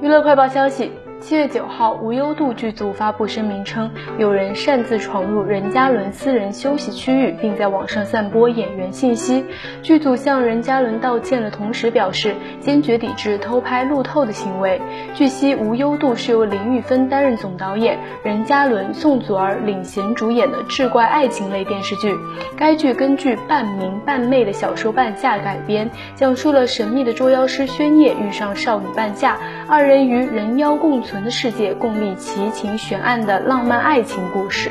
娱乐快报消息。七月九号，无忧度剧组发布声明称，有人擅自闯入任嘉伦私人休息区域，并在网上散播演员信息。剧组向任嘉伦道歉的同时表示，坚决抵制偷拍路透的行为。据悉，无忧度是由林玉芬担任总导演，任嘉伦、宋祖儿领衔主演的志怪爱情类电视剧。该剧根据半明半昧的小说半夏改编，讲述了神秘的捉妖师宣烨遇上少女半夏，二人与人妖共。存的世界，共历奇情悬案的浪漫爱情故事。